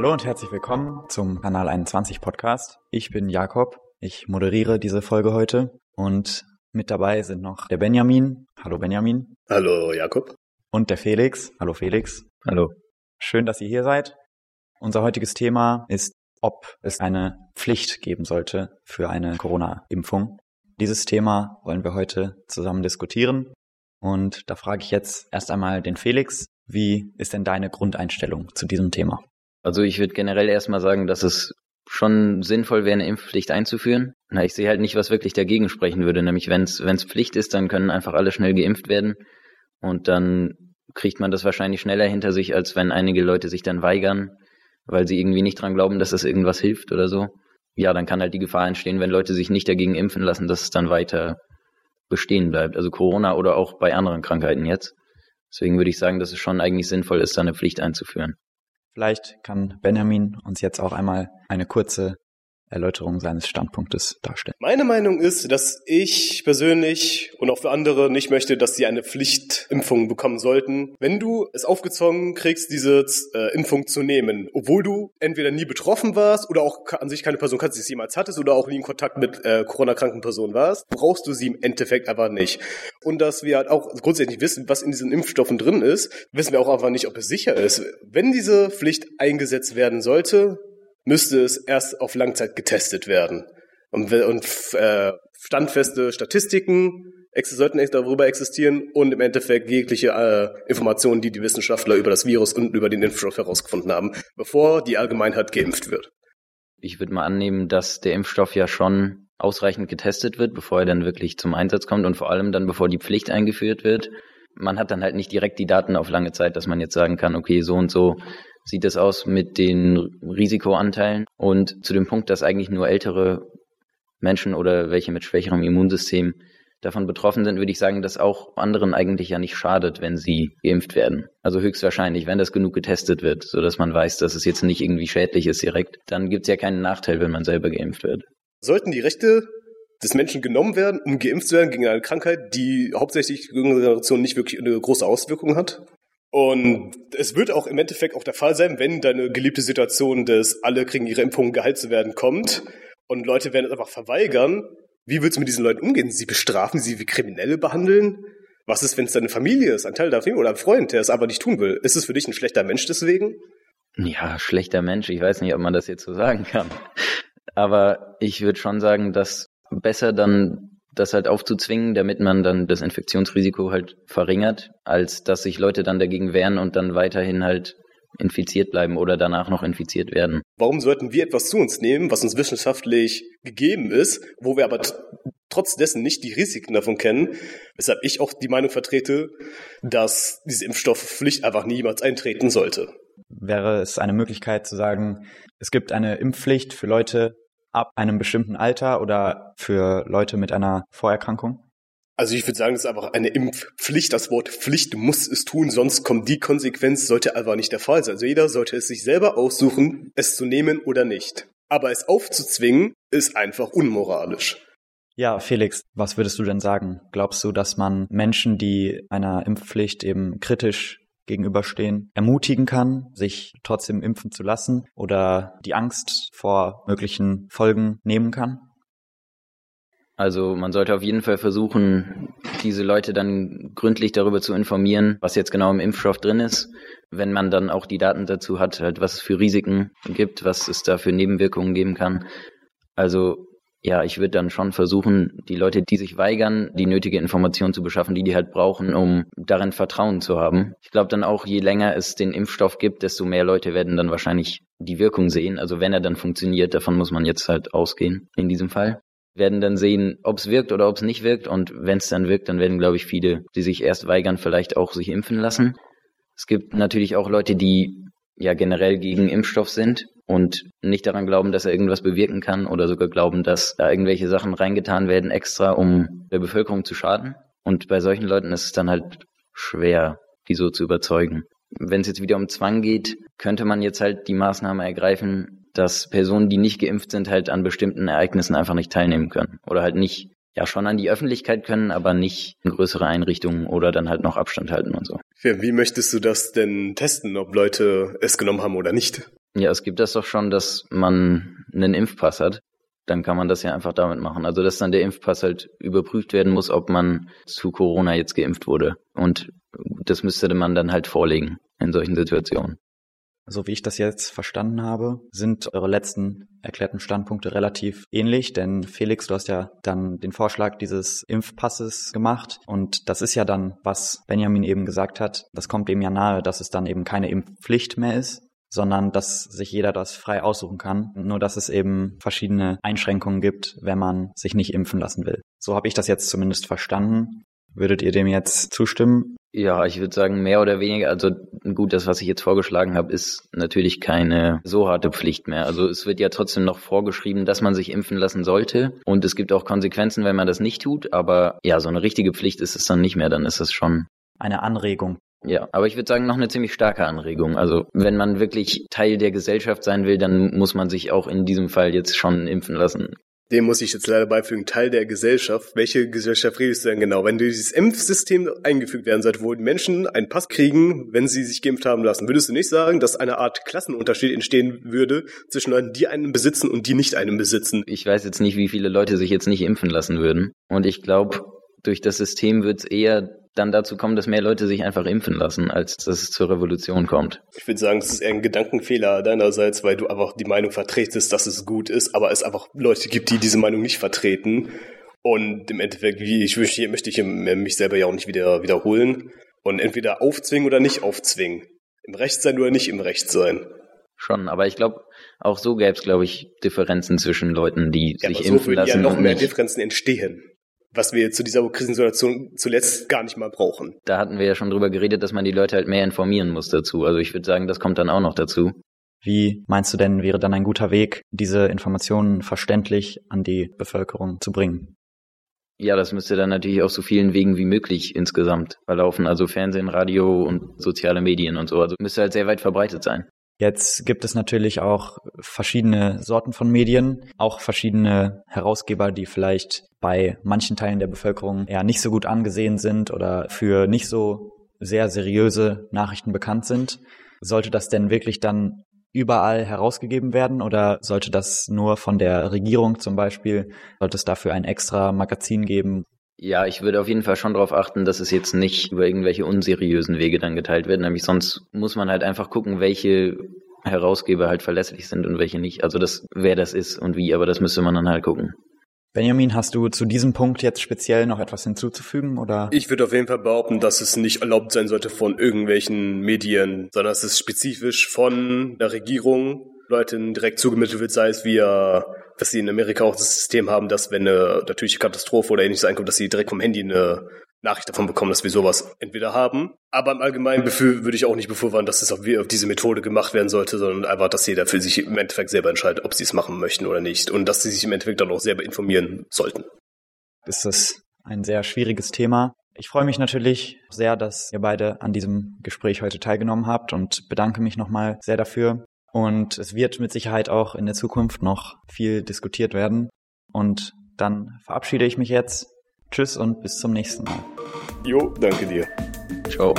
Hallo und herzlich willkommen zum Kanal 21 Podcast. Ich bin Jakob. Ich moderiere diese Folge heute und mit dabei sind noch der Benjamin. Hallo Benjamin. Hallo Jakob. Und der Felix. Hallo Felix. Hallo. Schön, dass ihr hier seid. Unser heutiges Thema ist, ob es eine Pflicht geben sollte für eine Corona-Impfung. Dieses Thema wollen wir heute zusammen diskutieren. Und da frage ich jetzt erst einmal den Felix, wie ist denn deine Grundeinstellung zu diesem Thema? Also ich würde generell erstmal sagen, dass es schon sinnvoll wäre, eine Impfpflicht einzuführen. Na, ich sehe halt nicht, was wirklich dagegen sprechen würde. Nämlich, wenn es Pflicht ist, dann können einfach alle schnell geimpft werden. Und dann kriegt man das wahrscheinlich schneller hinter sich, als wenn einige Leute sich dann weigern, weil sie irgendwie nicht dran glauben, dass das irgendwas hilft oder so. Ja, dann kann halt die Gefahr entstehen, wenn Leute sich nicht dagegen impfen lassen, dass es dann weiter bestehen bleibt. Also Corona oder auch bei anderen Krankheiten jetzt. Deswegen würde ich sagen, dass es schon eigentlich sinnvoll ist, da eine Pflicht einzuführen. Vielleicht kann Benjamin uns jetzt auch einmal eine kurze Erläuterung seines Standpunktes darstellen. Meine Meinung ist, dass ich persönlich und auch für andere nicht möchte, dass sie eine Pflichtimpfung bekommen sollten. Wenn du es aufgezwungen kriegst, diese äh, Impfung zu nehmen, obwohl du entweder nie betroffen warst oder auch an sich keine Person kannst, die es jemals hattest oder auch nie in Kontakt mit äh, Corona-kranken Personen warst, brauchst du sie im Endeffekt aber nicht. Und dass wir halt auch grundsätzlich wissen, was in diesen Impfstoffen drin ist, wissen wir auch einfach nicht, ob es sicher ist. Wenn diese Pflicht eingesetzt werden sollte, müsste es erst auf Langzeit getestet werden. Und, und äh, standfeste Statistiken sollten darüber existieren und im Endeffekt jegliche äh, Informationen, die die Wissenschaftler über das Virus und über den Impfstoff herausgefunden haben, bevor die Allgemeinheit geimpft wird. Ich würde mal annehmen, dass der Impfstoff ja schon ausreichend getestet wird, bevor er dann wirklich zum Einsatz kommt und vor allem dann, bevor die Pflicht eingeführt wird. Man hat dann halt nicht direkt die Daten auf lange Zeit, dass man jetzt sagen kann, okay, so und so sieht es aus mit den Risikoanteilen und zu dem Punkt, dass eigentlich nur ältere Menschen oder welche mit schwächerem Immunsystem davon betroffen sind, würde ich sagen, dass auch anderen eigentlich ja nicht schadet, wenn sie geimpft werden. Also höchstwahrscheinlich, wenn das genug getestet wird, so dass man weiß, dass es jetzt nicht irgendwie schädlich ist direkt, dann gibt es ja keinen Nachteil, wenn man selber geimpft wird. Sollten die Rechte des Menschen genommen werden, um geimpft zu werden gegen eine Krankheit, die hauptsächlich jüngere Generation nicht wirklich eine große Auswirkung hat? Und es wird auch im Endeffekt auch der Fall sein, wenn deine geliebte Situation des alle kriegen ihre Impfungen geheilt zu werden kommt und Leute werden es einfach verweigern. Wie willst du mit diesen Leuten umgehen? Sie bestrafen, sie wie Kriminelle behandeln? Was ist, wenn es deine Familie ist, ein Teil der Familie oder ein Freund, der es aber nicht tun will? Ist es für dich ein schlechter Mensch deswegen? Ja, schlechter Mensch. Ich weiß nicht, ob man das jetzt so sagen kann. Aber ich würde schon sagen, dass besser dann das halt aufzuzwingen, damit man dann das Infektionsrisiko halt verringert, als dass sich Leute dann dagegen wehren und dann weiterhin halt infiziert bleiben oder danach noch infiziert werden. Warum sollten wir etwas zu uns nehmen, was uns wissenschaftlich gegeben ist, wo wir aber trotz dessen nicht die Risiken davon kennen, weshalb ich auch die Meinung vertrete, dass diese Impfstoffpflicht einfach niemals eintreten sollte. Wäre es eine Möglichkeit zu sagen, es gibt eine Impfpflicht für Leute, ab einem bestimmten Alter oder für Leute mit einer Vorerkrankung? Also ich würde sagen, es ist einfach eine Impfpflicht. Das Wort Pflicht muss es tun, sonst kommt die Konsequenz, sollte einfach nicht der Fall sein. Also jeder sollte es sich selber aussuchen, es zu nehmen oder nicht. Aber es aufzuzwingen, ist einfach unmoralisch. Ja, Felix, was würdest du denn sagen? Glaubst du, dass man Menschen, die einer Impfpflicht eben kritisch gegenüberstehen, ermutigen kann, sich trotzdem impfen zu lassen oder die Angst vor möglichen Folgen nehmen kann? Also man sollte auf jeden Fall versuchen, diese Leute dann gründlich darüber zu informieren, was jetzt genau im Impfstoff drin ist, wenn man dann auch die Daten dazu hat, halt was es für Risiken gibt, was es da für Nebenwirkungen geben kann. Also ja, ich würde dann schon versuchen, die Leute, die sich weigern, die nötige Information zu beschaffen, die die halt brauchen, um darin Vertrauen zu haben. Ich glaube dann auch, je länger es den Impfstoff gibt, desto mehr Leute werden dann wahrscheinlich die Wirkung sehen. Also wenn er dann funktioniert, davon muss man jetzt halt ausgehen in diesem Fall. Werden dann sehen, ob es wirkt oder ob es nicht wirkt. Und wenn es dann wirkt, dann werden, glaube ich, viele, die sich erst weigern, vielleicht auch sich impfen lassen. Es gibt natürlich auch Leute, die ja generell gegen Impfstoff sind und nicht daran glauben, dass er irgendwas bewirken kann oder sogar glauben, dass da irgendwelche Sachen reingetan werden extra, um der Bevölkerung zu schaden. Und bei solchen Leuten ist es dann halt schwer, die so zu überzeugen. Wenn es jetzt wieder um Zwang geht, könnte man jetzt halt die Maßnahme ergreifen, dass Personen, die nicht geimpft sind, halt an bestimmten Ereignissen einfach nicht teilnehmen können oder halt nicht ja schon an die Öffentlichkeit können, aber nicht in größere Einrichtungen oder dann halt noch Abstand halten und so. Wie möchtest du das denn testen, ob Leute es genommen haben oder nicht? Ja, es gibt das doch schon, dass man einen Impfpass hat. Dann kann man das ja einfach damit machen. Also, dass dann der Impfpass halt überprüft werden muss, ob man zu Corona jetzt geimpft wurde. Und das müsste man dann halt vorlegen in solchen Situationen. So wie ich das jetzt verstanden habe, sind eure letzten erklärten Standpunkte relativ ähnlich, denn Felix, du hast ja dann den Vorschlag dieses Impfpasses gemacht und das ist ja dann, was Benjamin eben gesagt hat, das kommt dem ja nahe, dass es dann eben keine Impfpflicht mehr ist, sondern dass sich jeder das frei aussuchen kann, nur dass es eben verschiedene Einschränkungen gibt, wenn man sich nicht impfen lassen will. So habe ich das jetzt zumindest verstanden. Würdet ihr dem jetzt zustimmen? Ja, ich würde sagen, mehr oder weniger, also gut, das, was ich jetzt vorgeschlagen habe, ist natürlich keine so harte Pflicht mehr. Also es wird ja trotzdem noch vorgeschrieben, dass man sich impfen lassen sollte. Und es gibt auch Konsequenzen, wenn man das nicht tut. Aber ja, so eine richtige Pflicht ist es dann nicht mehr, dann ist es schon. Eine Anregung. Ja, aber ich würde sagen, noch eine ziemlich starke Anregung. Also wenn man wirklich Teil der Gesellschaft sein will, dann muss man sich auch in diesem Fall jetzt schon impfen lassen. Dem muss ich jetzt leider beifügen, Teil der Gesellschaft. Welche Gesellschaft redest du denn genau? Wenn dieses Impfsystem eingefügt werden sollte, wo die Menschen einen Pass kriegen, wenn sie sich geimpft haben lassen, würdest du nicht sagen, dass eine Art Klassenunterschied entstehen würde zwischen Leuten, die einen besitzen und die nicht einen besitzen? Ich weiß jetzt nicht, wie viele Leute sich jetzt nicht impfen lassen würden. Und ich glaube, durch das System wird es eher dann dazu kommen, dass mehr Leute sich einfach impfen lassen, als dass es zur Revolution kommt. Ich würde sagen, es ist eher ein Gedankenfehler deinerseits, weil du einfach die Meinung vertretest, dass es gut ist, aber es einfach Leute gibt, die diese Meinung nicht vertreten. Und im Endeffekt, wie ich möchte, möchte ich mich selber ja auch nicht wieder wiederholen. Und entweder aufzwingen oder nicht aufzwingen. Im Recht sein oder nicht im Recht sein. Schon, aber ich glaube, auch so gäbe es, glaube ich, Differenzen zwischen Leuten, die ja, sich aber so impfen lassen. Ja, noch mehr Differenzen entstehen was wir zu dieser Krisensituation zuletzt gar nicht mal brauchen. Da hatten wir ja schon drüber geredet, dass man die Leute halt mehr informieren muss dazu. Also ich würde sagen, das kommt dann auch noch dazu. Wie meinst du denn, wäre dann ein guter Weg, diese Informationen verständlich an die Bevölkerung zu bringen? Ja, das müsste dann natürlich auf so vielen Wegen wie möglich insgesamt verlaufen. Also Fernsehen, Radio und soziale Medien und so. Also müsste halt sehr weit verbreitet sein. Jetzt gibt es natürlich auch verschiedene Sorten von Medien, auch verschiedene Herausgeber, die vielleicht bei manchen Teilen der Bevölkerung eher nicht so gut angesehen sind oder für nicht so sehr seriöse Nachrichten bekannt sind. Sollte das denn wirklich dann überall herausgegeben werden oder sollte das nur von der Regierung zum Beispiel, sollte es dafür ein extra Magazin geben, ja, ich würde auf jeden Fall schon darauf achten, dass es jetzt nicht über irgendwelche unseriösen Wege dann geteilt wird. Nämlich sonst muss man halt einfach gucken, welche Herausgeber halt verlässlich sind und welche nicht. Also das, wer das ist und wie, aber das müsste man dann halt gucken. Benjamin, hast du zu diesem Punkt jetzt speziell noch etwas hinzuzufügen oder? Ich würde auf jeden Fall behaupten, dass es nicht erlaubt sein sollte von irgendwelchen Medien, sondern es ist spezifisch von der Regierung Leuten direkt zugemittelt wird, sei es via dass sie in Amerika auch das System haben, dass wenn eine natürliche Katastrophe oder ähnliches einkommt, dass sie direkt vom Handy eine Nachricht davon bekommen, dass wir sowas entweder haben. Aber im Allgemeinen würde ich auch nicht befürworten, dass es auf, diese Methode gemacht werden sollte, sondern einfach, dass jeder für sich im Endeffekt selber entscheidet, ob sie es machen möchten oder nicht. Und dass sie sich im Endeffekt dann auch selber informieren sollten. Ist das ein sehr schwieriges Thema. Ich freue mich natürlich sehr, dass ihr beide an diesem Gespräch heute teilgenommen habt und bedanke mich nochmal sehr dafür. Und es wird mit Sicherheit auch in der Zukunft noch viel diskutiert werden. Und dann verabschiede ich mich jetzt. Tschüss und bis zum nächsten Mal. Jo, danke dir. Ciao.